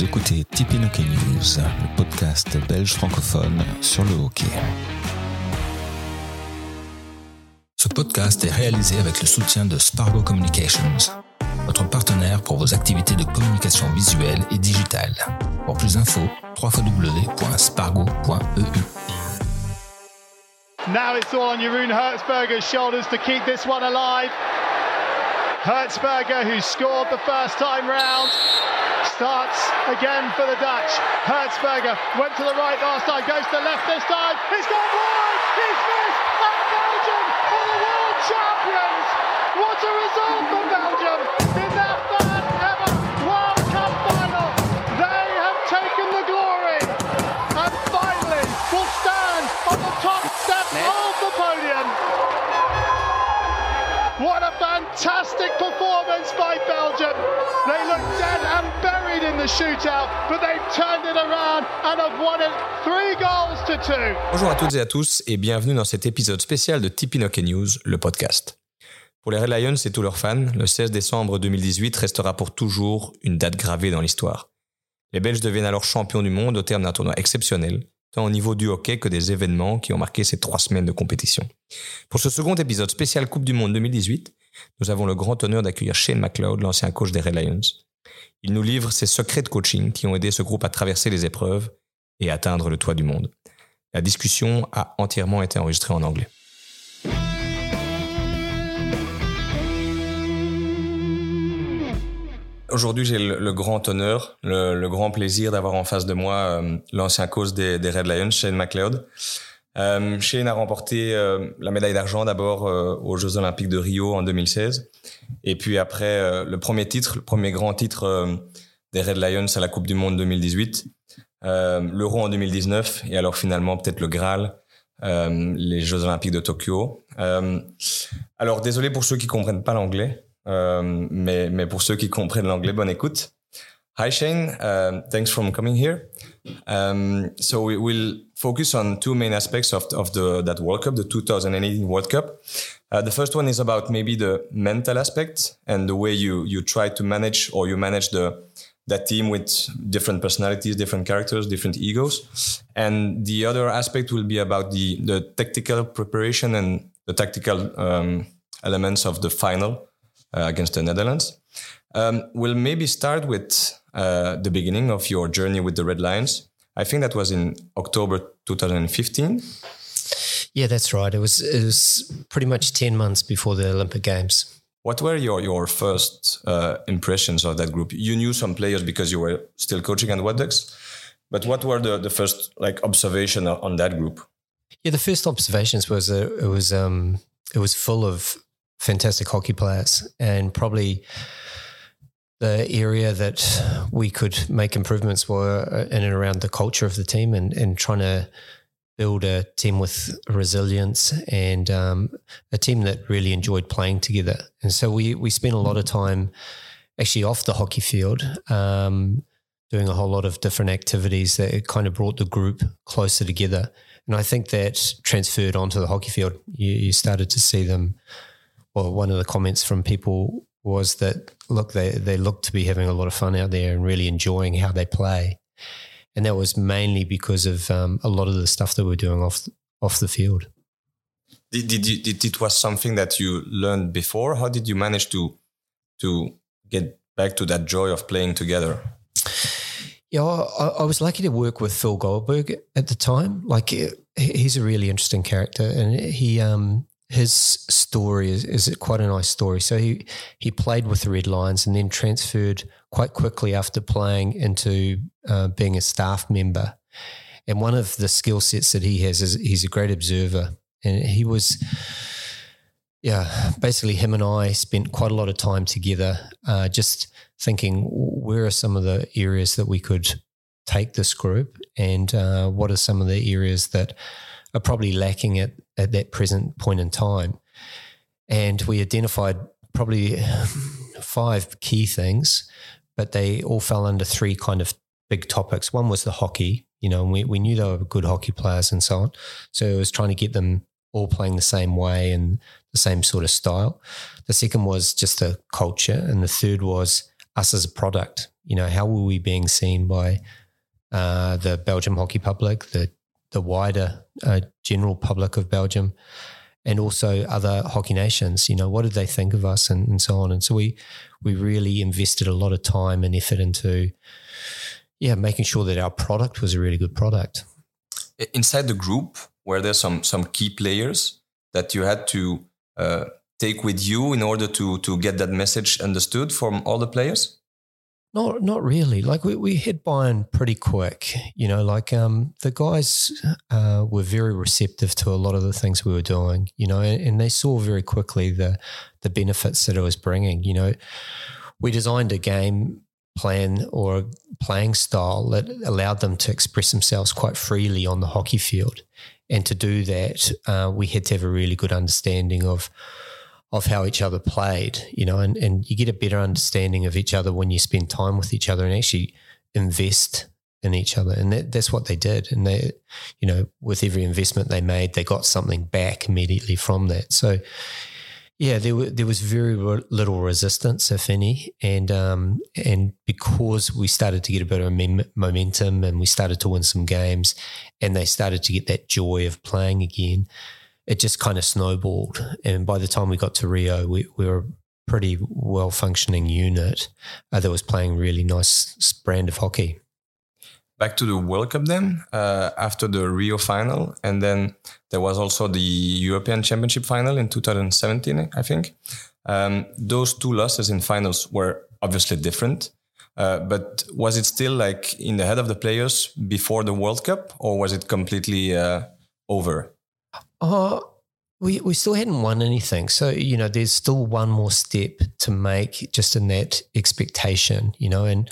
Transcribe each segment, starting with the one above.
Vous écoutez Tipeee Hockey News, le podcast belge francophone sur le hockey. Ce podcast est réalisé avec le soutien de Spargo Communications, votre partenaire pour vos activités de communication visuelle et digitale. Pour plus d'infos, www.spargo.eu. Now it's all on Jeroen Hertzberger's shoulders to keep this one alive. Hertzberger, who scored the first time round, starts again for the Dutch. Hertzberger went to the right last time, goes to the left this time. He's gone wide! He's missed! And Belgium are the world champions! What a result for Belgium in their Bonjour à toutes et à tous et bienvenue dans cet épisode spécial de Hockey News, le podcast. Pour les Red Lions et tous leurs fans, le 16 décembre 2018 restera pour toujours une date gravée dans l'histoire. Les Belges deviennent alors champions du monde au terme d'un tournoi exceptionnel, tant au niveau du hockey que des événements qui ont marqué ces trois semaines de compétition. Pour ce second épisode spécial Coupe du Monde 2018, nous avons le grand honneur d'accueillir Shane McLeod, l'ancien coach des Red Lions. Il nous livre ses secrets de coaching qui ont aidé ce groupe à traverser les épreuves et atteindre le toit du monde. La discussion a entièrement été enregistrée en anglais. Aujourd'hui, j'ai le, grand honneur, le, le grand plaisir d'avoir en face de moi euh, l'ancien coach des, des Red Lions, Shane McLeod. Euh, Shane a remporté euh, la médaille d'argent d'abord euh, aux Jeux Olympiques de Rio en 2016, et puis après le premier titre, le premier grand titre des Red Lions à la Coupe du Monde 2018, l'Euro en 2019, et alors finalement peut-être le Graal, les Jeux Olympiques de Tokyo. alors désolé pour ceux qui comprennent pas l'anglais. Mais, mais pour ceux qui comprennent l'anglais, bonne écoute. Hi Shane, thanks for coming here. Um, so we will focus on two main aspects of, of the that World Cup, the 2018 World Cup. Uh, the first one is about maybe the mental aspect and the way you you try to manage or you manage the that team with different personalities, different characters, different egos. And the other aspect will be about the the tactical preparation and the tactical um, elements of the final uh, against the Netherlands. Um, we'll maybe start with uh, the beginning of your journey with the Red Lions. I think that was in October 2015. Yeah, that's right. It was it was pretty much ten months before the Olympic Games. What were your your first uh, impressions of that group? You knew some players because you were still coaching at Waterloo Ducks, but what were the, the first like observation on that group? Yeah, the first observations was uh, it was um, it was full of fantastic hockey players and probably the area that we could make improvements were in and around the culture of the team and, and trying to build a team with resilience and um, a team that really enjoyed playing together. And so we we spent a lot of time actually off the hockey field, um, doing a whole lot of different activities that kind of brought the group closer together. And I think that transferred onto the hockey field. You, you started to see them well, one of the comments from people was that look, they they look to be having a lot of fun out there and really enjoying how they play, and that was mainly because of um, a lot of the stuff that we're doing off off the field. Did, did, you, did it was something that you learned before? How did you manage to to get back to that joy of playing together? Yeah, I, I was lucky to work with Phil Goldberg at the time. Like, he's a really interesting character, and he um, his story is, is quite a nice story. So he he played with the Red Lions and then transferred quite quickly after playing into uh, being a staff member. And one of the skill sets that he has is he's a great observer, and he was. Yeah, basically, him and I spent quite a lot of time together, uh, just thinking where are some of the areas that we could take this group, and uh, what are some of the areas that are probably lacking at, at that present point in time. And we identified probably five key things, but they all fell under three kind of big topics. One was the hockey, you know, and we, we knew they were good hockey players and so on. So it was trying to get them all playing the same way and the same sort of style. The second was just the culture. And the third was us as a product. You know, how were we being seen by uh, the Belgium hockey public, the the wider uh, general public of Belgium, and also other hockey nations? You know, what did they think of us, and, and so on. And so we we really invested a lot of time and effort into yeah making sure that our product was a really good product. Inside the group, were there some some key players that you had to uh, take with you in order to to get that message understood from all the players? Not not really. Like we, we hit buy-in pretty quick. You know, like um, the guys uh, were very receptive to a lot of the things we were doing. You know, and, and, they saw very quickly the the benefits that it was bringing. You know, we designed a game plan or a playing style that allowed them to express themselves quite freely on the hockey field, and to do that, uh, we had to have a really good understanding of of how each other played, you know, and, and you get a better understanding of each other when you spend time with each other and actually invest in each other. And that, that's what they did. And they, you know, with every investment they made, they got something back immediately from that. So, yeah, there, were, there was very little resistance, if any. And, um, and because we started to get a bit of momentum and we started to win some games and they started to get that joy of playing again, it just kind of snowballed. And by the time we got to Rio, we, we were a pretty well functioning unit uh, that was playing really nice brand of hockey. Back to the World Cup then, uh, after the Rio final. And then there was also the European Championship final in 2017, I think. Um, those two losses in finals were obviously different. Uh, but was it still like in the head of the players before the World Cup, or was it completely uh, over? Uh, we, we still hadn't won anything. So, you know, there's still one more step to make just in that expectation, you know, and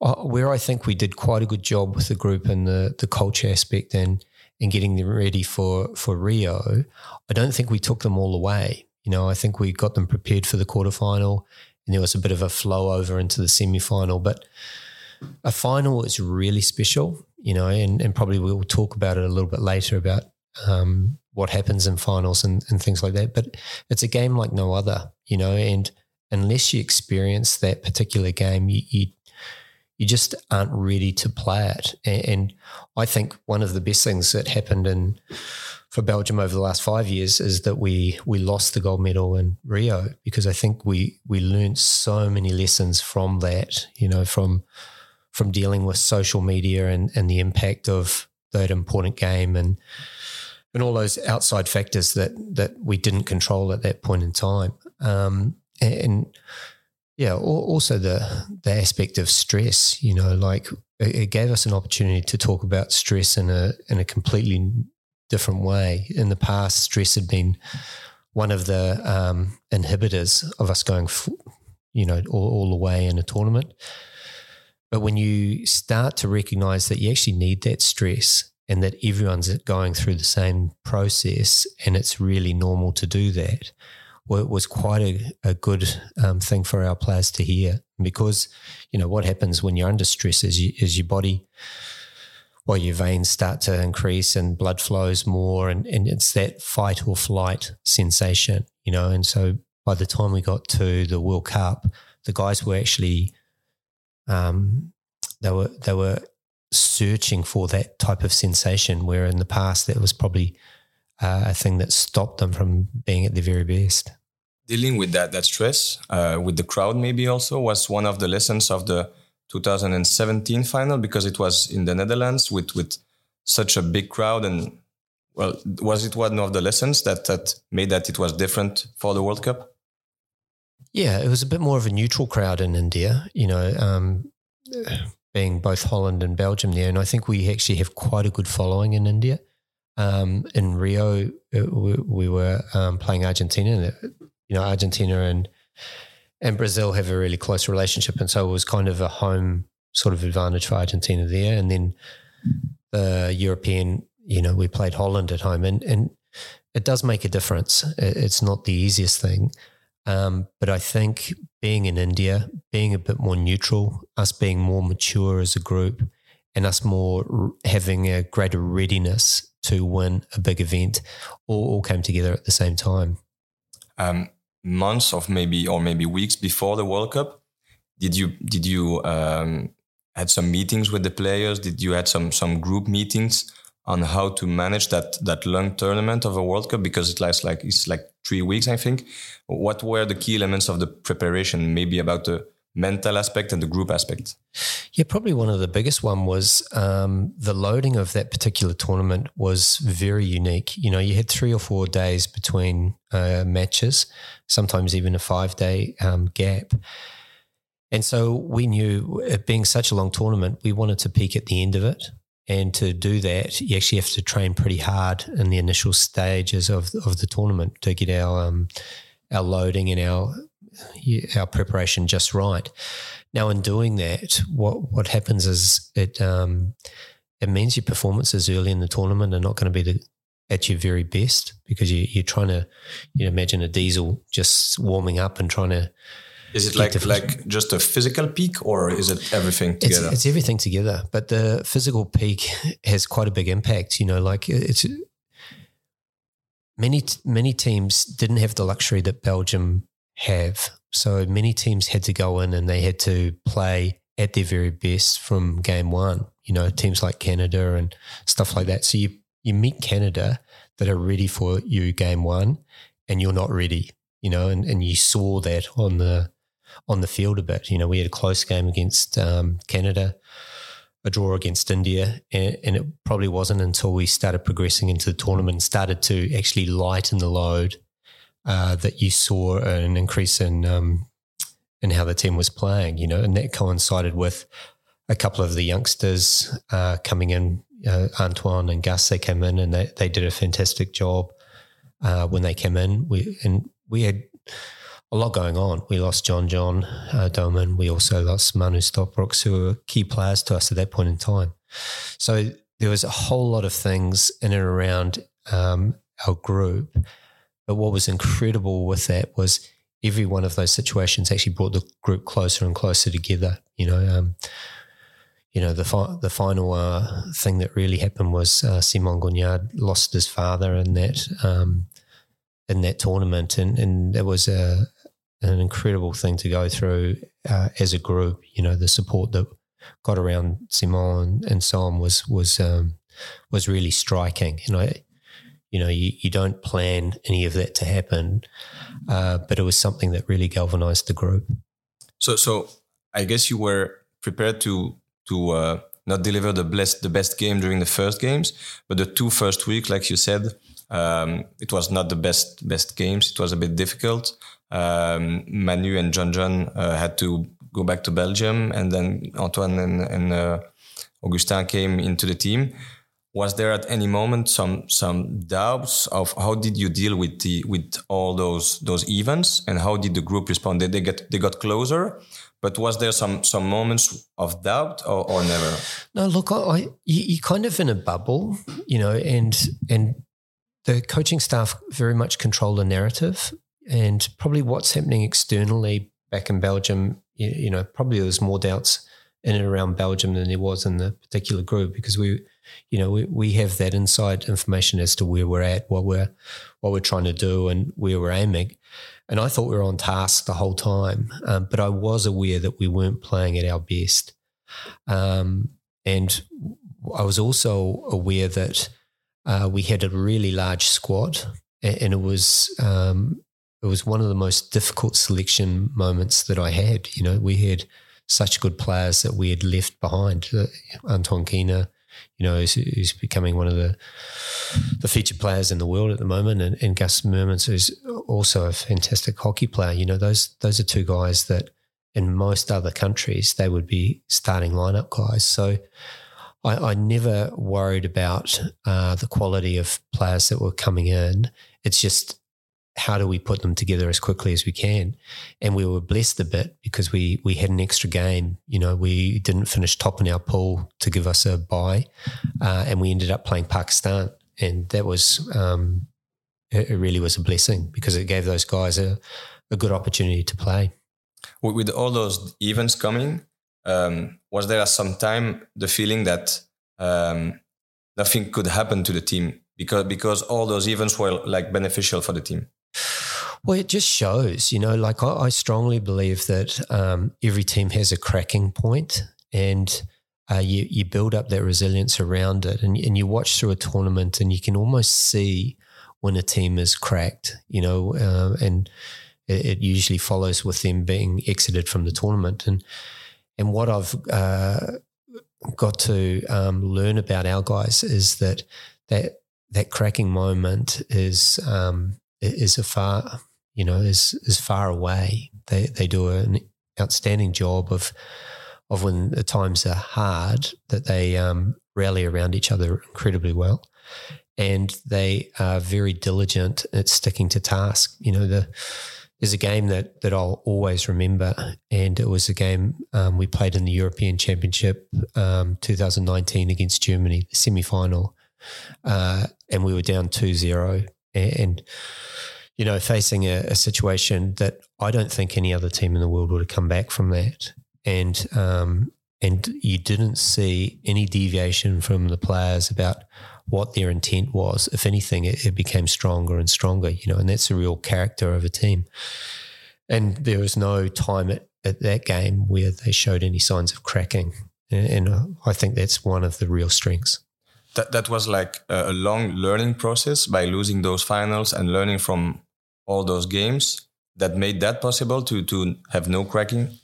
uh, where I think we did quite a good job with the group and the, the culture aspect and, and getting them ready for, for Rio, I don't think we took them all away. You know, I think we got them prepared for the quarterfinal and there was a bit of a flow over into the semi-final. But a final is really special, you know, and, and probably we'll talk about it a little bit later about um, what happens in finals and, and things like that. But it's a game like no other, you know, and unless you experience that particular game, you, you, you just aren't ready to play it. And, and, I think one of the best things that happened in for Belgium over the last five years is that we we lost the gold medal in Rio because I think we we learned so many lessons from that, you know, from from dealing with social media and, and the impact of that important game and and all those outside factors that that we didn't control at that point in time. Um, and yeah, also the the aspect of stress. You know, like it gave us an opportunity to talk about stress in a in a completely different way. In the past, stress had been one of the um, inhibitors of us going, you know, all, all the way in a tournament. But when you start to recognize that you actually need that stress and that everyone's going through the same process and it's really normal to do that well, it was quite a, a good um, thing for our players to hear because you know what happens when you're under stress is, you, is your body well your veins start to increase and blood flows more and, and it's that fight or flight sensation you know and so by the time we got to the world cup the guys were actually um, they were they were searching for that type of sensation, where in the past that was probably uh, a thing that stopped them from being at their very best. Dealing with that that stress uh, with the crowd maybe also was one of the lessons of the 2017 final because it was in the Netherlands with with such a big crowd and well was it one of the lessons that that made that it was different for the World Cup? Yeah, it was a bit more of a neutral crowd in India. You know, um, being both Holland and Belgium there. And I think we actually have quite a good following in India. Um, in Rio, uh, we, we were um, playing Argentina. And you know, Argentina and and Brazil have a really close relationship, and so it was kind of a home sort of advantage for Argentina there. And then the European, you know, we played Holland at home, and and it does make a difference. It's not the easiest thing, um, but I think being in India, being a bit more neutral, us being more mature as a group, and us more having a greater readiness to win a big event, all, all came together at the same time. Um, months of maybe or maybe weeks before the World Cup, did you did you um, had some meetings with the players? Did you had some some group meetings on how to manage that that long tournament of a World Cup because it lasts like it's like three weeks, I think. What were the key elements of the preparation? Maybe about the mental aspect and the group aspect. Yeah, probably one of the biggest one was um, the loading of that particular tournament was very unique. You know, you had three or four days between uh, matches, sometimes even a five day um, gap. And so we knew it being such a long tournament, we wanted to peak at the end of it. And to do that, you actually have to train pretty hard in the initial stages of, of the tournament to get our um, our loading and our our preparation just right. Now, in doing that, what what happens is it um, it means your performances early in the tournament are not going to be the, at your very best because you, you're trying to you know, imagine a diesel just warming up and trying to is it like like just a physical peak, or is it everything together? It's, it's, everything together, but the physical peak has quite a big impact. You know, like it's many many teams didn't have the luxury that Belgium have. So many teams had to go in and they had to play at their very best from game one. You know, teams like Canada and stuff like that. So you you meet Canada that are ready for you game one, and you're not ready. You know, and, and you saw that on the on the field a bit. You know, we had a close game against um, Canada, a draw against India, and, and, it probably wasn't until we started progressing into the tournament, started to actually lighten the load, uh, that you saw an increase in um, in how the team was playing. You know, and that coincided with a couple of the youngsters uh, coming in. Uh, Antoine and Gus, they came in and they, they did a fantastic job uh, when they came in. We and we had a lot going on. We lost John John uh, Dohmen. We also lost Manu Stockbroekx, who were key players to us at that point in time. So there was a whole lot of things in and around um, our group. But what was incredible with that was every one of those situations actually brought the group closer and closer together. You know, um, you know the fi- the final uh, thing that really happened was uh, Simon Gougnard lost his father in that um, in that tournament, and and it was a an incredible thing to go through uh, as a group. You know, the support that got around Simon and, so on was was um, was really striking. You know, you know, you, you don't plan any of that to happen, uh, but it was something that really galvanized the group. So, so I guess you were prepared to to uh, not deliver the best the best game during the first games, but the two first week, like you said, um, it was not the best best games. It was a bit difficult um, Manu and John John uh, had to go back to Belgium, and then Antoine and, and uh, Augustin came into the team. Was there at any moment some some doubts of how did you deal with the with all those those events, and how did the group respond? Did they get they got closer? But was there some some moments of doubt or, or never? No, look, I, you, you're kind of in a bubble, you know, and and the coaching staff very much control the narrative and probably what's happening externally back in Belgium, you, know, probably there's more doubts in and around Belgium than there was in the particular group because we, you know, we, we have that inside information as to where we're at, what we're what we're trying to do, and where we're aiming. And I thought we were on task the whole time, um, but I was aware that we weren't playing at our best, um, and I was also aware that uh, we had a really large squad, and it was um, it was one of the most difficult selection moments that I had. You know, we had such good players that we had left behind. Uh, Antoine Kina, you know, who's, who's, becoming one of the the featured players in the world at the moment, and, and Gus Meurmans, who's also a fantastic hockey player. You know, those those are two guys that in most other countries they would be starting lineup guys. So. I, I never worried about uh, the quality of players that were coming in. It's just how do we put them together as quickly as we can? And we were blessed a bit because we we had an extra game. You know, we didn't finish top in our pool to give us a bye, uh, and we ended up playing Pakistan, and that was um, it, it, really was a blessing because it gave those guys a, a good opportunity to play. With all those events coming, um, was there at some time the feeling that um, nothing could happen to the team because because all those events were like beneficial for the team? Well, it just shows, you know, like I, I strongly believe that um, every team has a cracking point and uh, you, you build up that resilience around it and, and you watch through a tournament and you can almost see when a team is cracked, you know, uh, and it, it, usually follows with them being exited from the tournament. And, and what I've uh, got to um, learn about our guys is that that that cracking moment is um, is a far you know is is far away. They they do an outstanding job of of when the times are hard that they um, rally around each other incredibly well, and they are very diligent at sticking to task. You know the there's a game that that I'll always remember, and it was a game um, we played in the European Championship um, 2019 against Germany, the semi final, uh, and we were down 2-0 and you know facing a, a, situation that I don't think any other team in the world would have come back from that, and um, and you didn't see any deviation from the players about what their intent was. If anything, it, it, became stronger and stronger, you know, and that's the real character of a team. And there was no time at, at that game where they showed any signs of cracking. And, and uh, I think that's one of the real strengths. That, that was like a long learning process by losing those finals and learning from all those games that made that possible to, to have no cracking.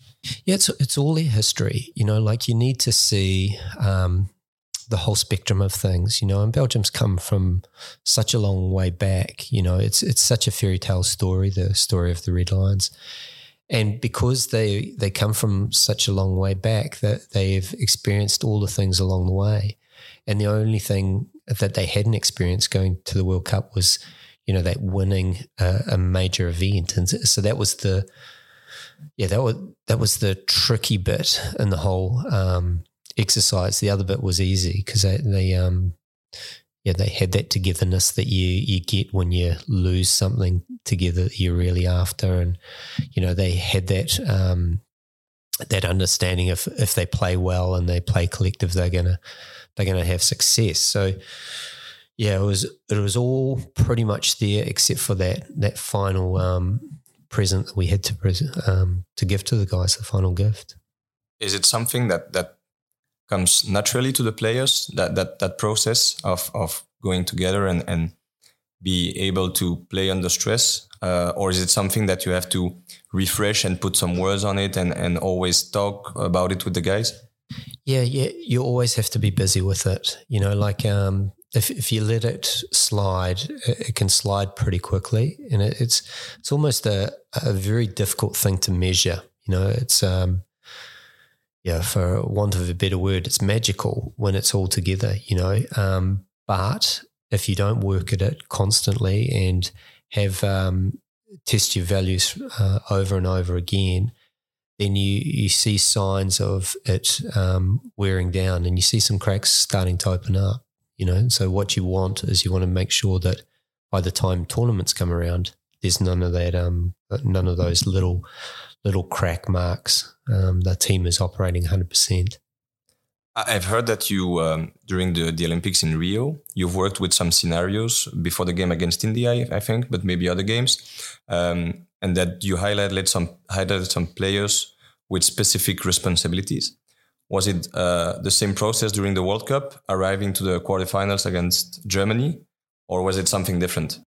Yeah, it's, it's all their history. You know, like you need to see um, the whole spectrum of things, you know, and Belgium's come from such a long way back, you know, it's it's such a fairy tale story, the story of the Red Lions. And because they they come from such a long way back that they've experienced all the things along the way. And the only thing that they hadn't experienced going to the World Cup was, you know, that winning a, major event. And so that was the yeah, that was that was the tricky bit in the whole um, exercise. The other bit was easy because they, they um yeah they had that togetherness that you you get when you lose something together that you're really after, and you know they had that um that understanding of if they play well and they play collective, they're gonna they're gonna have success. So yeah, it was it was all pretty much there except for that that final um, present that we had to present um, to give to the guys, the final gift. Is it something that that comes naturally to the players that that that process of of going together and and be able to play under stress? Uh, or is it something that you have to refresh and put some words on it and and always talk about it with the guys? Yeah yeah you always have to be busy with it. You know like um if, if you let it slide, it can slide pretty quickly, and it, it's it's almost a, a very difficult thing to measure. You know, it's um, yeah, for want of a better word, it's magical when it's all together, you know. Um, but if you don't work at it constantly and have um, test your values uh, over and over again, then you you see signs of it um, wearing down, and you see some cracks starting to open up. You know, so what you want is you want to make sure that by the time tournaments come around, there's none of that, um, none of those little little crack marks. Um, the team is operating 100%. I've heard that you, um, during the, the Olympics in Rio, you've worked with some scenarios before the game against India, I think, but maybe other games, um, and that you highlighted some highlighted some players with specific responsibilities. Was it uh, the same process during the World Cup, arriving to the quarterfinals against Germany, or was it something different?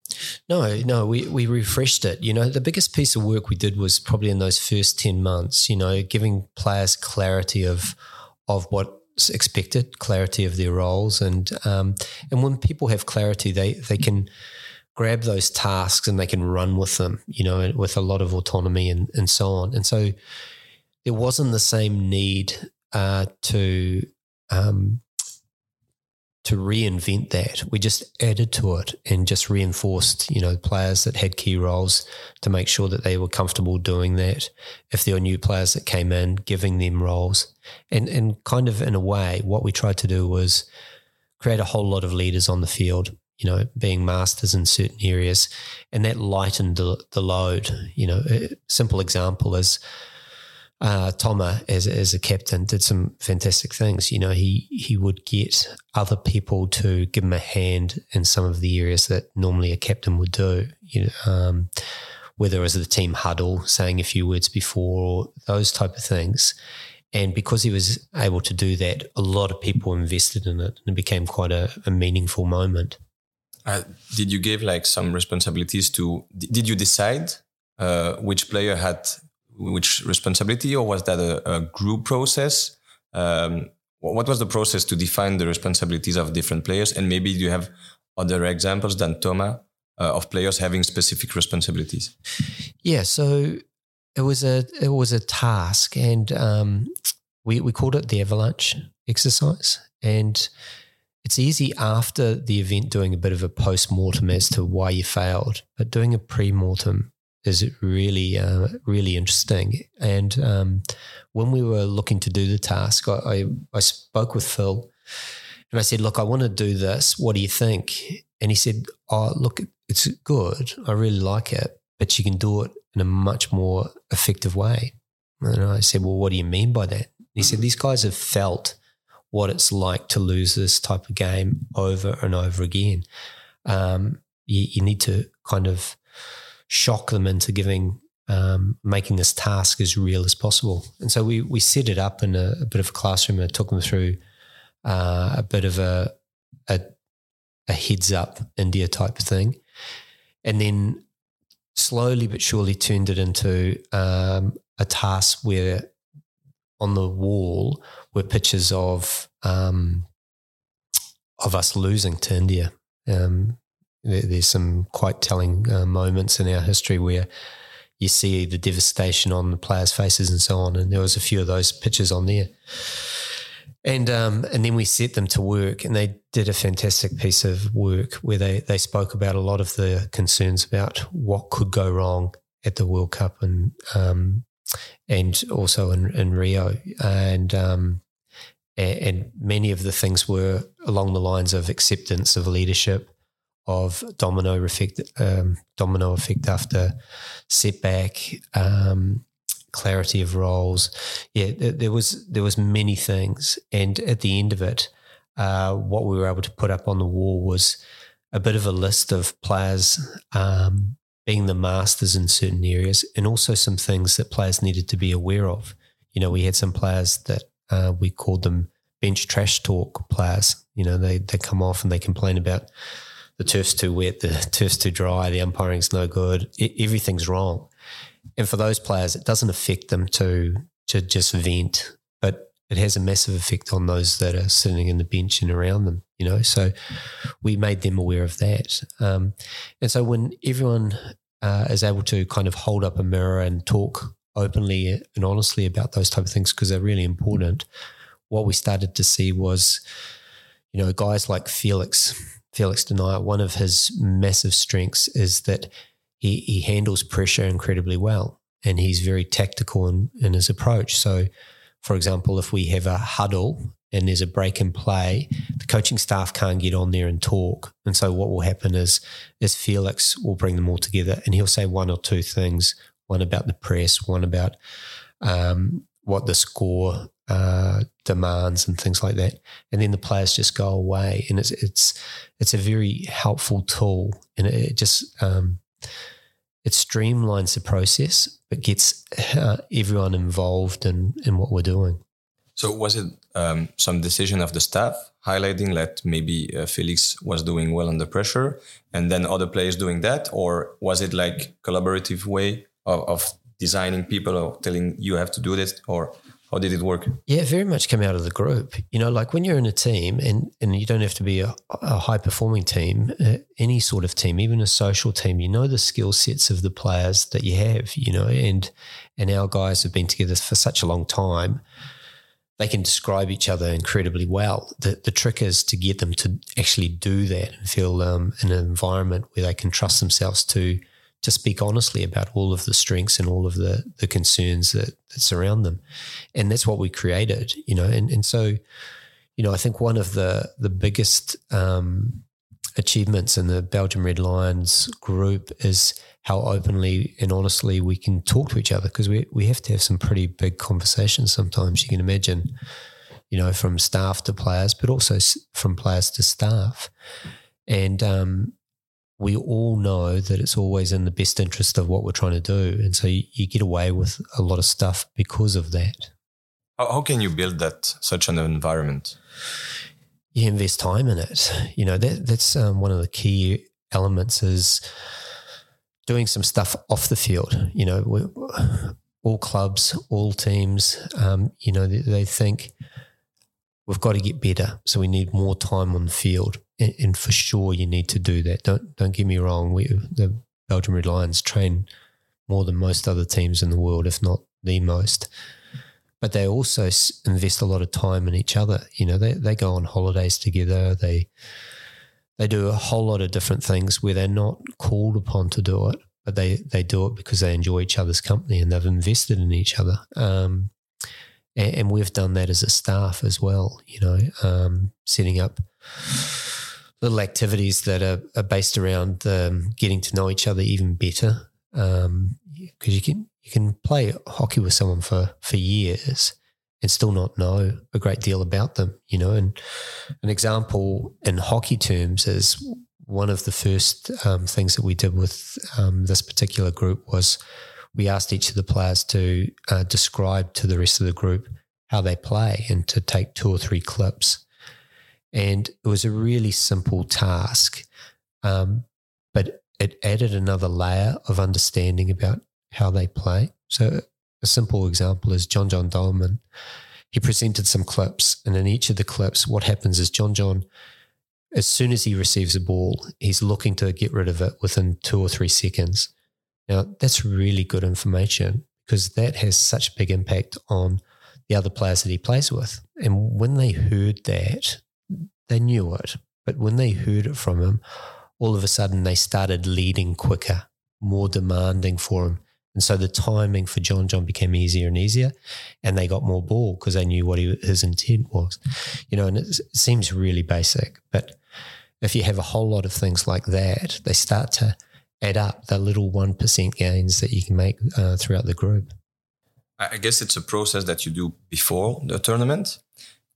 No, no, we, we refreshed it. You know, the biggest piece of work we did was probably in those first 10 months, you know, giving players clarity of of what's expected, clarity of their roles. And um, and when people have clarity, they they can grab those tasks and they can run with them, you know, with a lot of autonomy and, and so on. And so there wasn't the same need uh, to um, to reinvent that. We just added to it and just reinforced, you know, players that had key roles to make sure that they were comfortable doing that. If there were new players that came in, giving them roles. And and kind of in a way, what we tried to do was create a whole lot of leaders on the field, you know, being masters in certain areas. And that lightened the, the load. You know, a simple example is uh, as, as a captain, did some fantastic things. You know, he he would get other people to give him a hand in some of the areas that normally a captain would do. You know, um, whether it was the team huddle, saying a few words before, those type of things. And because he was able to do that, a lot of people invested in it and it became quite a, a meaningful moment. Uh, did you give like some responsibilities to, did you decide uh, which player had which responsibility or was that a, a group process? Um, what was the process to define the responsibilities of different players? And maybe do you have other examples than Thomas uh, of players having specific responsibilities? Yeah, so it was a it was a task, and um, we we called it the avalanche exercise, and it's easy after the event doing a bit of a post mortem as to why you failed, but doing a pre mortem is really uh, really interesting. And um, when we were looking to do the task, I, I, I spoke with Phil, and I said, "Look, I want to do this. What do you think?" And he said, "Oh, look, it's good. I really like it, but you can do it in a much more effective way. And I said, Well, what do you mean by that? And he said, These guys have felt what it's like to lose this type of game over and over again. Um, you, you, need to kind of shock them into giving, um, making this task as real as possible. And so we, we set it up in a, a bit of a classroom and took them through uh, a bit of a, a, a heads up India type thing. And then slowly but surely turned it into um, a task where on the wall were pictures of um, of us losing to India. Um, there's some quite telling uh, moments in our history where you see the devastation on the players' faces and so on. And there was a few of those pictures on there. And um, and then we set them to work, and they did a fantastic piece of work where they they spoke about a lot of the concerns about what could go wrong at the World Cup and um, and also in, in Rio, and um, and many of the things were along the lines of acceptance of leadership, of domino effect, um, domino effect after setback, um, clarity of roles. Yeah, there was there was many things, and at the end of it, uh, what we were able to put up on the wall was a bit of a list of players um, being the masters in certain areas, and also some things that players needed to be aware of. You know, we had some players that uh, we called them bench trash talk players. You know, they they come off and they complain about the turf's too wet, the turf's too dry, the umpiring's no good, everything's wrong. And for those players, it doesn't affect them to to just vent, but it has a massive effect on those that are sitting in the bench and around them. You know, so we made them aware of that. Um, and so when everyone uh, is able to kind of hold up a mirror and talk openly and honestly about those type of things because they're really important, what we started to see was, you know, guys like Felix, Felix Denayer, one of his massive strengths is that he, he handles pressure incredibly well and he's very tactical in, in his approach. So, for example, if we have a huddle and there's a break in play, the coaching staff can't get on there and talk. And so what will happen is is Felix will bring them all together and he'll say one or two things, one about the press, one about um, what the score uh, demands and things like that. And then the players just go away. And it's it's it's a very helpful tool and it just um, it streamlines the process, but gets uh, everyone involved in, in what we're doing. So, was it um, some decision of the staff highlighting that maybe uh, Felix was doing well under pressure, and then other players doing that, or was it like collaborative way of, of designing people or telling you have to do this, or how did it work? Yeah, very much come out of the group. You know, like when you're in a team and, and you don't have to be a, a high performing team, uh, any sort of team, even a social team, you know the skill sets of the players that you have, you know, and and our guys have been together for such a long time. They can describe each other incredibly well. The, the trick is to get them to actually do that and feel um, in an environment where they can trust themselves to to speak honestly about all of the strengths and all of the the concerns that, that surround them. And that's what we created, you know. And and so, you know, I think one of the the biggest um, achievements in the Belgium Red Lions group is how openly and honestly we can talk to each other because we we have to have some pretty big conversations sometimes. You can imagine, you know, from staff to players, but also from players to staff. And um, we all know that it's always in the best interest of what we're trying to do. And so you, you get away with a lot of stuff because of that. How, how can you build that, such an environment? You invest time in it. You know, that, that's um, one of the key elements is doing some stuff off the field. You know, we, all clubs, all teams, um, you know, they, they, think we've got to get better. So we need more time on the field. And, and, for sure, you need to do that. Don't don't get me wrong. We the Belgian Red Lions train more than most other teams in the world, if not the most. But they also invest a lot of time in each other. You know, they they go on holidays together. They they do a whole lot of different things where they're not called upon to do it, but they they do it because they enjoy each other's company and they've invested in each other. Um, and, and, we've done that as a staff as well. You know, um, setting up little activities that are, are based around um, getting to know each other even better. Because um, you can you can play hockey with someone for for years and still not know a great deal about them. You know, and an example in hockey terms is one of the first um, things that we did with um, this particular group was we asked each of the players to uh, describe to the rest of the group how they play and to take two or three clips and it was a really simple task, um, but it added another layer of understanding about how they play. So, a simple example is John John Dohmen. He presented some clips, and in each of the clips, what happens is John John, as soon as he receives a ball, he's looking to get rid of it within two or three seconds. Now, that's really good information because that has such a big impact on the other players that he plays with. And when they heard that, they knew it, but when they heard it from him, all of a sudden they started leading quicker, more demanding for him. And so the timing for John John became easier and easier, and they got more ball because they knew what he, his intent was. You know, and it, it seems really basic, but if you have a whole lot of things like that, they start to add up the little 1% gains that you can make uh, throughout the group. I guess it's a process that you do before the tournament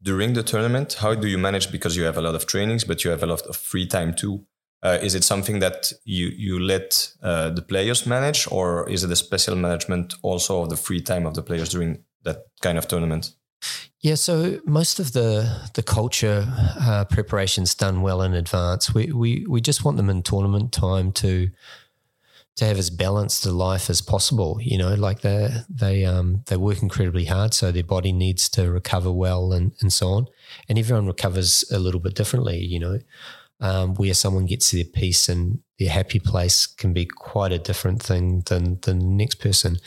during the tournament? How do you manage because you have a lot of trainings, but you have a lot of free time too? Uh, is it something that you you let uh, the players manage, or is it a special management also of the free time of the players during that kind of tournament? Yeah, so most of the the culture uh, preparations done well in advance. We we we just want them in tournament time to to have as balanced a life as possible. You know, like they they um they work incredibly hard, so their body needs to recover well and and so on. And everyone recovers a little bit differently. You know, um, where someone gets their peace and their happy place can be quite a different thing than, the next person.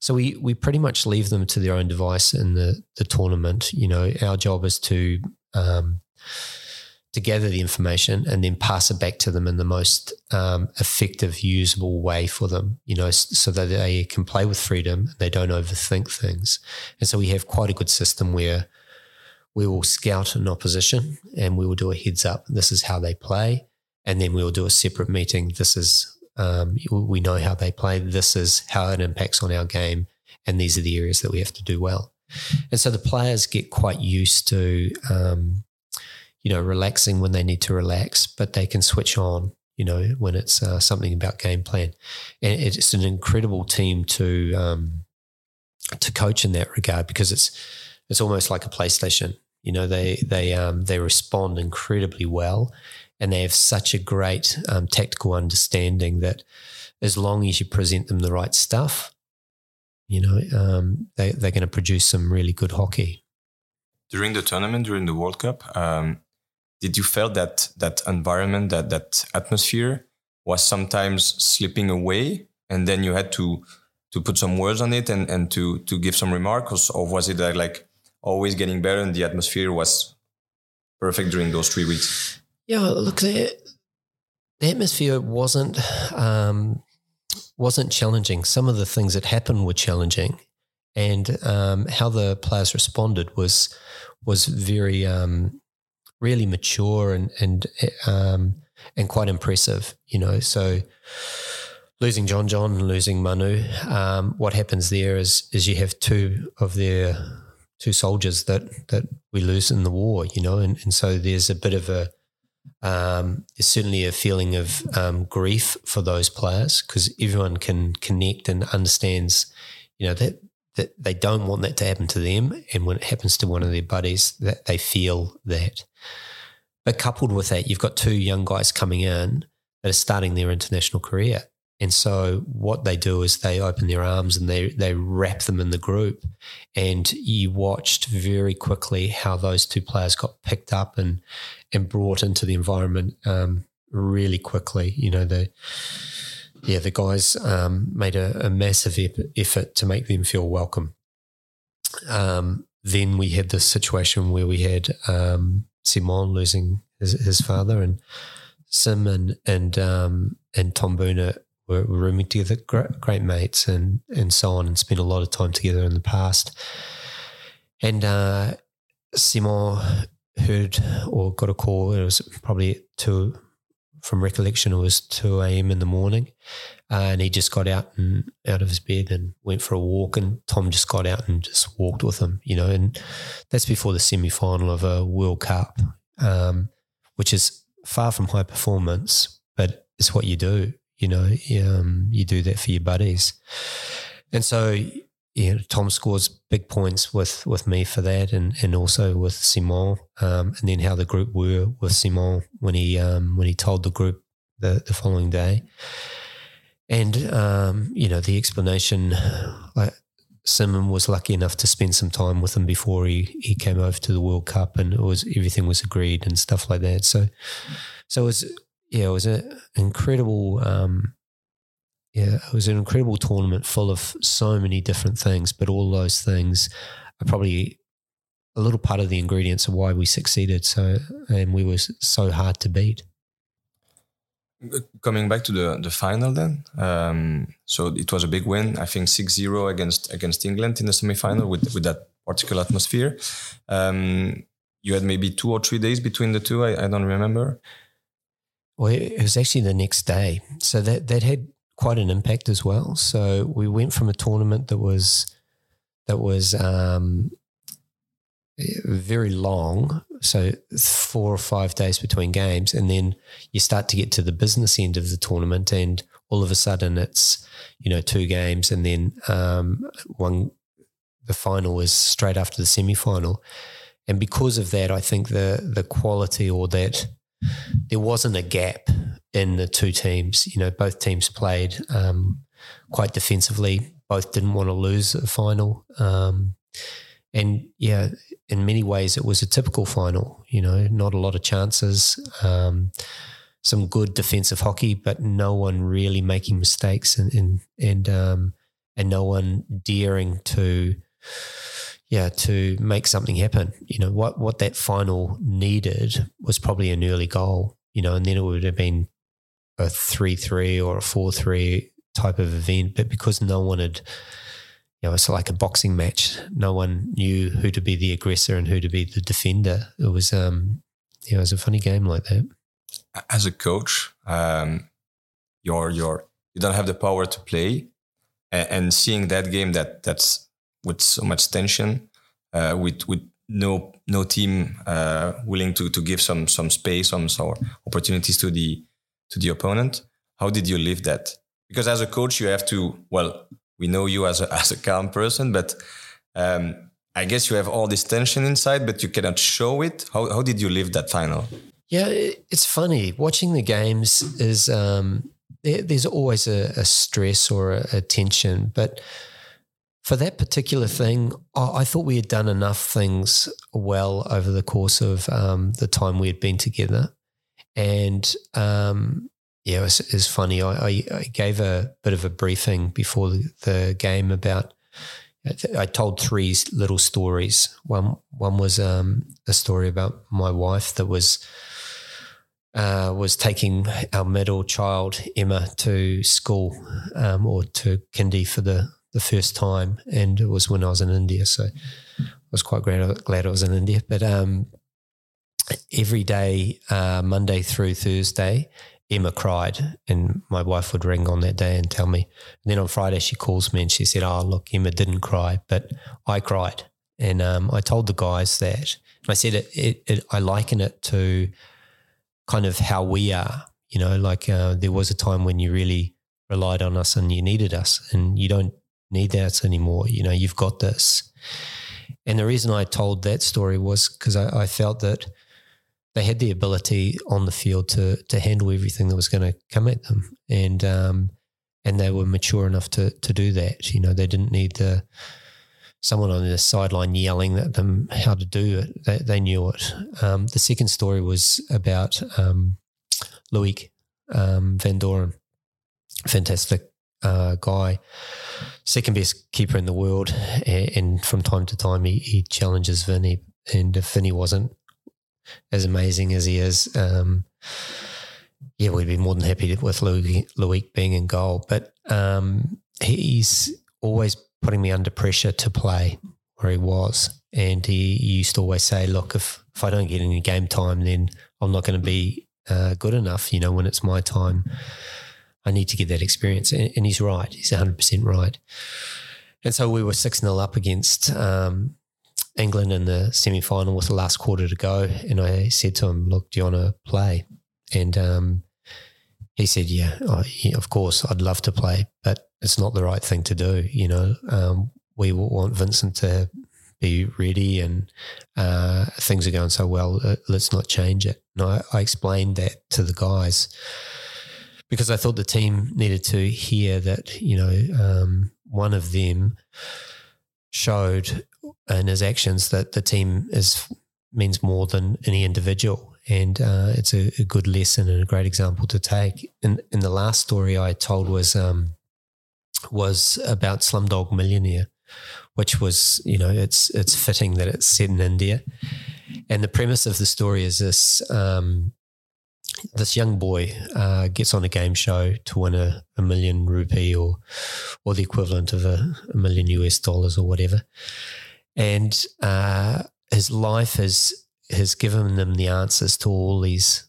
So we we pretty much leave them to their own device in the the tournament. You know, our job is to um, to gather the information and then pass it back to them in the most um, effective, usable way for them, you know, so that they can play with freedom and they don't overthink things. And so we have quite a good system where we will scout an opposition and we will do a heads up. This is how they play. And then we will do a separate meeting. This is, um, we know how they play. This is how it impacts on our game. And these are the areas that we have to do well. And so the players get quite used to, um, you know, relaxing when they need to relax, but they can switch on, you know, when it's uh, something about game plan. And it's an incredible team to um, to coach in that regard because it's it's almost like a PlayStation. You know, they they um, they respond incredibly well, and they have such a great um, tactical understanding that as long as you present them the right stuff, you know, um, they, they're going to produce some really good hockey. During the tournament, during the World Cup, um, did you feel that that environment that that atmosphere was sometimes slipping away and then you had to to put some words on it and and to to give some remarks or was it like always getting better and the atmosphere was perfect during those three weeks yeah look the, the atmosphere wasn't um, wasn't challenging some of the things that happened were challenging and um, how the players responded was was very um, really mature and and um, and quite impressive. You know, so losing John John losing Manu, um, what happens there is is you have two of their two soldiers that that we lose in the war. You know, and and so there's a bit of a Um, there's certainly a feeling of um, grief for those players because everyone can connect and understands, you know, that that they don't want that to happen to them, and when it happens to one of their buddies, that they feel that. But coupled with that, you've got two young guys coming in that are starting their international career, and so what they do is they open their arms and they they wrap them in the group. And you watched very quickly how those two players got picked up and and brought into the environment um, really quickly. You know, the yeah, the guys um, made a, a, massive effort to make them feel welcome. Um, then we had this situation where we had um, Simon losing his, his father and Sim and and um, and Tom Were, rooming together, great, great, mates, and and so on, and spent a lot of time together in the past. And uh, Simon heard or got a call. It was probably two, from recollection, it was two a.m. in the morning, uh, and he just got out and out of his bed and went for a walk. And Tom just got out and just walked with him, you know. And that's before the semi final of a World Cup, um, which is far from high performance, but it's what you do you know, um, you do that for your buddies. And so, Tom scores big points with, with me for that and, and also with Simon. Um, and then how the group were with Simon when he, um, when he told the group the, the following day. And, um, you know, the explanation, like, Simon was lucky enough to spend some time with him before he, he came over to the World Cup, and it was everything was agreed and stuff like that. So, so it was yeah, it was an incredible, um, yeah, it was an incredible tournament full of so many different things, but all those things are probably a little part of the ingredients of why we succeeded. So, and we were so hard to beat. Coming back to the, the final then, um, so it was a big win. I think 6-0 against against England in the semi-final with with that particular atmosphere. Um, you had maybe two or three days between the two. I, I don't remember. Well, it was actually the next day. So that, that had quite an impact as well. So we went from a tournament that was that was um, very long, so four or five days between games, and then you start to get to the business end of the tournament, and all of a sudden it's you know two games, and then um, one the final is straight after the semi final, and because of that, I think the the quality or that there wasn't a gap in the two teams. You know, both teams played um, quite defensively. Both didn't want to lose a final. Um, and yeah, in many ways, it was a typical final. You know, not a lot of chances, um, some good defensive hockey, but no one really making mistakes, and and and, um, and no one daring to yeah, to make something happen. You know, what what that final needed was probably an early goal, you know, and then it would have been a three three or a four three type of event. But because no one had you know, it's like a boxing match. No one knew who to be the aggressor and who to be the defender. It was um yeah, it was a funny game like that. As a coach, um you're you're you don't have the power to play. And seeing that game that that's with so much tension, uh, with with no no team uh, willing to to give some some space, some some opportunities to the to the opponent. How did you live that? Because as a coach, you have to. Well, we know you as a as a calm person, but um, I guess you have all this tension inside, but you cannot show it. How how did you live that final? Yeah, it's funny watching the games. Is um, there, there's always a, a stress or a, a tension, but for that particular thing, I thought we had done enough things well over the course of um, the time we had been together. And um, yeah, it was, it was funny. I, I, I, gave a bit of a briefing before the, the, game about. I told three little stories. One one was um, a story about my wife that was uh, was taking our middle child Emma to school um, or to kindy for the the first time, and it was when I was in India. So I was quite glad, glad I was in India. But um, every day, uh, Monday through Thursday, Emma cried, and my wife would ring on that day and tell me. And then on Friday, she calls me and she said, "Oh, look, Emma didn't cry, but I cried." And um, I told the guys that. I said, it, it, it, I liken it to kind of how we are. You know, like uh, there was a time when you really relied on us and you needed us, and you don't need that anymore. You know, you've got this. And the reason I told that story was because I, I, felt that they had the ability on the field to to handle everything that was going to come at them, and um, and they were mature enough to to do that. You know, they didn't need the someone on the sideline yelling at them how to do it. They, they knew it. Um, the second story was about um, Loic um, Van Doren, fantastic uh, guy, second best keeper in the world, and, and from time to time he, he, challenges Vinny. And if Vinny wasn't as amazing as he is, um, yeah, we'd be more than happy with Loic being in goal. But um, he's always putting me under pressure to play where he was. And he used to always say, look, if, if I don't get any game time, then I'm not going to be uh, good enough. You know, when it's my time, I need to get that experience. And, and he's right. He's 100% right. And so we were 6 0 up against um, England in the semi final with the last quarter to go. And I said to him, look, do you want to play? And um, he said, yeah, yeah, of course, I'd love to play, but it's not the right thing to do. You know, um, we want Vincent to be ready and uh, things are going so well. Uh, let's not change it. And I, I, explained that to the guys because I thought the team needed to hear that, you know, um, one of them showed in his actions that the team is means more than any individual. And uh, it's a, a, good lesson and a great example to take. And, and the last story I told was um, was about Slumdog Millionaire, which was, you know, it's it's fitting that it's set in India. And the premise of the story is this um, this young boy uh, gets on a game show to win a, a, million rupee or or the equivalent of a, a million US dollars or whatever. And uh, his life has has given them the answers to all these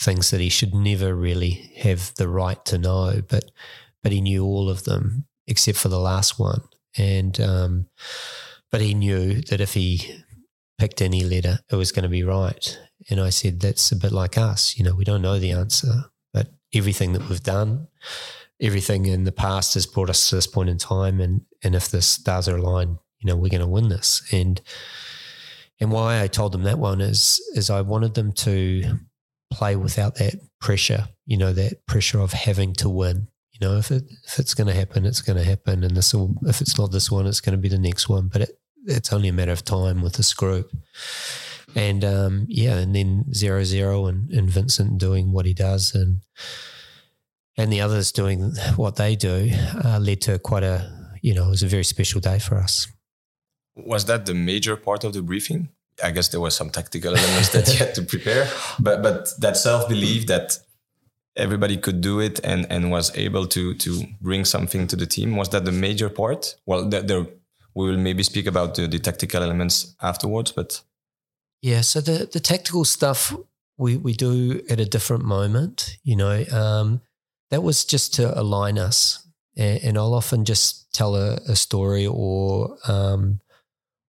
things that he should never really have the right to know, but but he knew all of them except for the last one. And um, but he knew that if he picked any letter, it was going to be right. And I said, that's a bit like us. You know, we don't know the answer, but everything that we've done, everything in the past has brought us to this point in time. And and if the stars are aligned, you know, we're going to win this. And and why I told them that one is is I wanted them to play without that pressure. You know, that pressure of having to win You know, if it if it's going to happen, it's going to happen, and this will. If it's not this one, it's going to be the next one. But it, it's only a matter of time with this group. And um, yeah, and then zero zero and, and Vincent doing what he does, and and the others doing what they do, uh, led to quite a you know it was a very special day for us. Was that the major part of the briefing? I guess there was some tactical elements that you had to prepare, but but that self belief that everybody could do it and and was able to to bring something to the team was that the major part well we will maybe speak about the, the tactical elements afterwards but yeah so the the tactical stuff we we do at a different moment you know um, that was just to align us and, and i'll often just tell a, a story or um,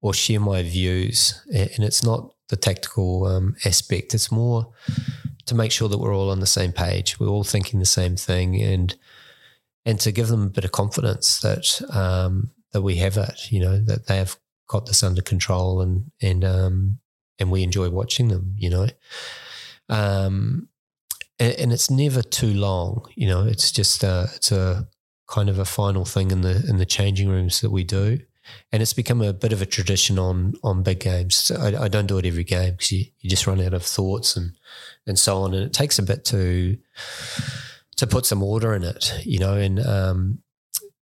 or share my views and it's not the tactical um, aspect it's more to make sure that we're all on the same page. We're all thinking the same thing, and and to give them a bit of confidence that um, that we have it. You know that they have got this under control, and and um, and we enjoy watching them. You know, um, and, and it's never too long. You know, it's just a, it's a kind of a final thing in the in the changing rooms that we do and it's become a bit of a tradition on on big games. So I, I, don't do it every game because you, you just run out of thoughts and and so on, and it takes a bit to to put some order in it, you know, and um,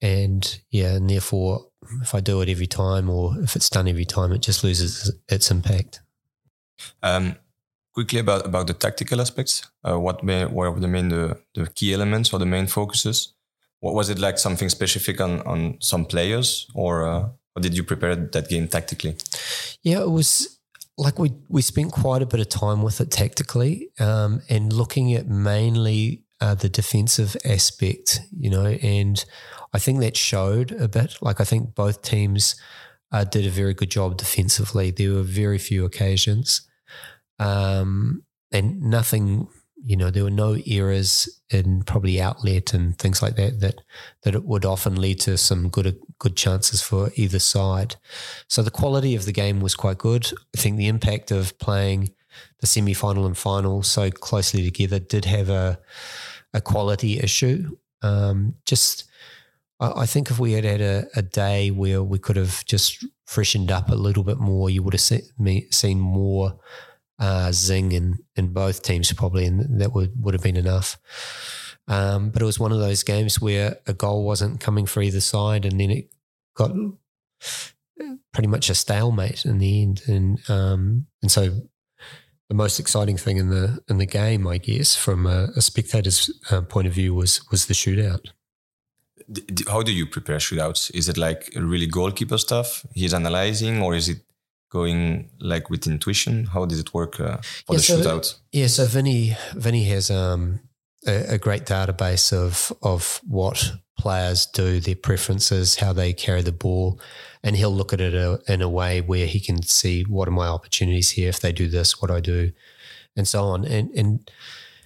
and yeah, and therefore, if I do it every time or if it's done every time, it just loses its impact. Um, quickly about about the tactical aspects. Uh, what may, were the main the, the key elements or the main focuses? What was it like? Something specific on on some players, or uh, or did you prepare that game tactically? Yeah, it was like we we spent quite a bit of time with it tactically, um, and looking at mainly uh, the defensive aspect, you know, and I think that showed a bit. Like I think both teams uh, did a very good job defensively. There were very few occasions. Um, and nothing you know, there were no errors in probably outlet and things like that that that it would often lead to some good good chances for either side. So the quality of the game was quite good. I think the impact of playing the semi final and final so closely together did have a a quality issue. Um, just I, I, think if we had had a, a, day where we could have just freshened up a little bit more, you would have seen, seen more uh, zing in, in both teams probably, and that would, would have been enough. Um, but it was one of those games where a goal wasn't coming for either side, and then it got pretty much a stalemate in the end. And um, and so the most exciting thing in the in the game, I guess, from a, a spectator's uh, point of view, was was the shootout. How do you prepare shootouts? Is it like really goalkeeper stuff? He's analyzing, or is it going like with intuition? How does it work uh, for yeah, the so, shootout? Yeah, so Vinny Vinny has um, a, a, great database of of what players do, their preferences, how they carry the ball, and he'll look at it a, uh, in a way where he can see what are my opportunities here if they do this, what I do, and so on. And and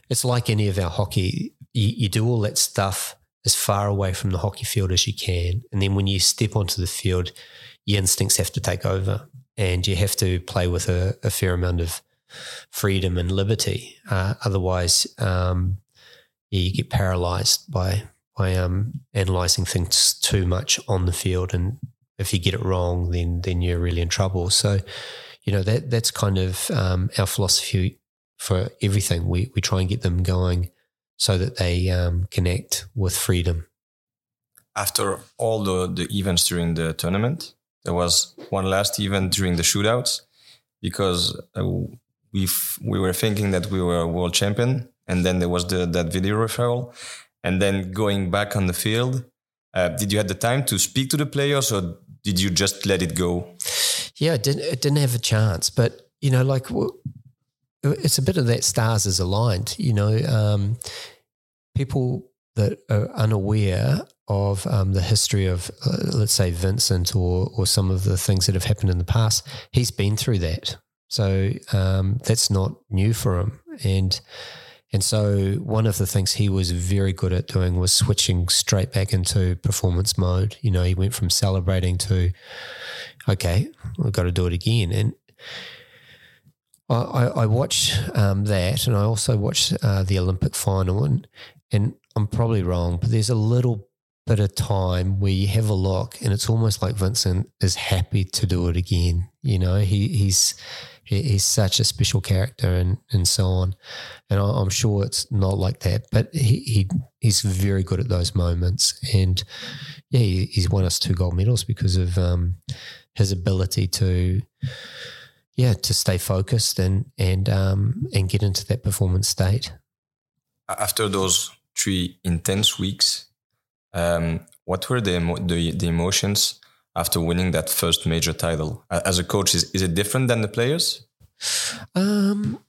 it's like any of our hockey. You, you do all that stuff as far away from the hockey field as you can, and then when you step onto the field, your instincts have to take over and you have to play with a, a fair amount of freedom and liberty. Uh, otherwise, um, yeah, you get paralyzed by by um, analyzing things too much on the field, and if you get it wrong, then then you're really in trouble. So, you know that that's kind of um, our philosophy for everything. We we try and get them going so that they um, connect with freedom. After all the the events during the tournament, there was one last event during the shootouts because uh, we we were thinking that we were a world champion, and then there was the that video referral, and then going back on the field. Uh, did you have the time to speak to the players, or did you just let it go? Yeah, it didn't, it didn't have a chance, but you know, like it's a bit of that stars is aligned. You know, um, people that are unaware of um, the history of, uh, let's say, Vincent or or some of the things that have happened in the past, he's been through that. So um, that's not new for him, and and so one of the things he was very good at doing was switching straight back into performance mode. You know, he went from celebrating to, okay, we've got to do it again, and. I, I watched um, that, and I also watched uh, the Olympic final, and and I'm probably wrong, but there's a little bit of time where you have a look and it's almost like Vincent is happy to do it again. You know, he, he's he's such a special character and, and so on. And I'm sure it's not like that, but he, he he's very good at those moments. And yeah, he's won us two gold medals because of um, his ability to yeah to stay focused and and um, and get into that performance state. After those three intense weeks, um, what were the, the, the emotions after winning that first major title? As a coach, is is it different than the players? Um,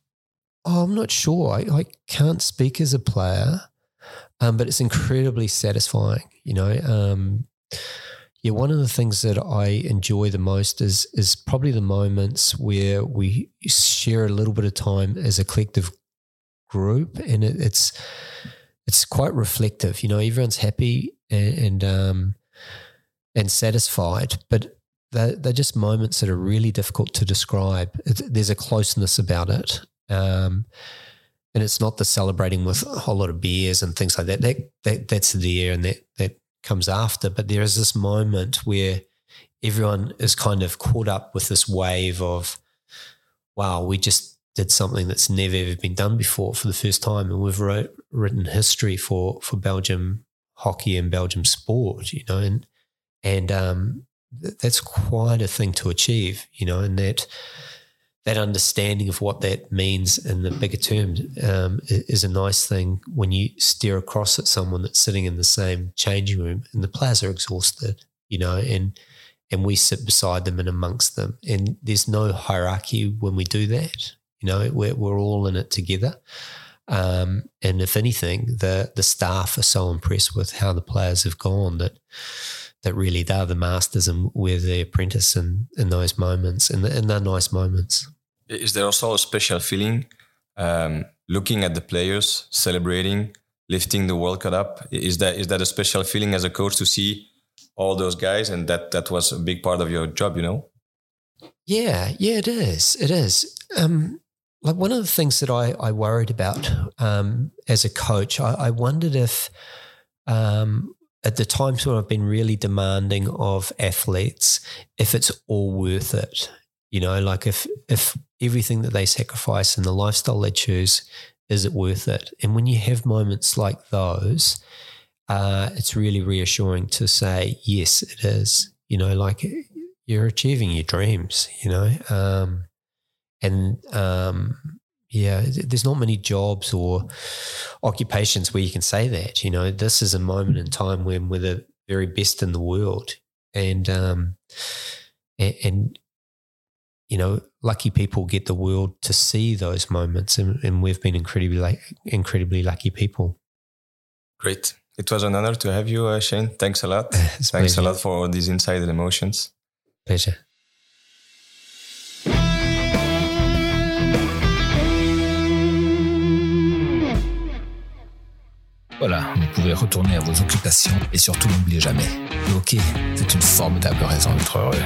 oh, I'm not sure. I, I can't speak as a player, um, but it's incredibly satisfying. You know, um, yeah. One of the things that I enjoy the most is is probably the moments where we share a little bit of time as a collective group, and it, it's it's quite reflective. You know, everyone's happy and and, um, and satisfied, but they're, they're, just moments that are really difficult to describe. there's a closeness about it. Um, and it's not the celebrating with a whole lot of beers and things like that. That, that that's there and that that comes after. But there is this moment where everyone is kind of caught up with this wave of, wow, we just did something that's never ever been done before for the first time, and we've wrote, written history for for Belgium hockey and Belgium sport, you know, and and um, th- that's quite a thing to achieve, you know, and that that understanding of what that means in the bigger terms um, is a nice thing when you stare across at someone that's sitting in the same changing room and the players are exhausted, you know, and and we sit beside them and amongst them, and there's no hierarchy when we do that. You know, we're, we're all in it together. Um, and if anything, the the staff are so impressed with how the players have gone that that really they're the masters and we're the apprentice in, in those moments and, and they're nice moments. Is there also a special feeling um, looking at the players celebrating, lifting the World Cup up. Is that is that a special feeling as a coach to see all those guys, and that that was a big part of your job, you know? Yeah, yeah, it is. It is. Um, like one of the things that I, I worried about um, as a coach, I, I wondered if um, at the times when I've been really demanding of athletes, if it's all worth it. You know, like if if everything that they sacrifice and the lifestyle they choose, is it worth it? And when you have moments like those, uh, it's really reassuring to say, yes, it is. You know, like you're achieving your dreams. You know, um, and um, yeah, there's not many jobs or occupations where you can say that. You know, this is a moment in time when we're the very best in the world, and um, and, and you know, lucky people get the world to see those moments, and, and we've been incredibly like incredibly lucky people. Great. It was an honor to have you, uh, Shane. Thanks a lot. Thanks pleasure. a lot for all these inside and emotions. Pleasure. Voilà, vous pouvez retourner à vos occupations et surtout n'oubliez jamais, le c'est une formidable raison d'être heureux.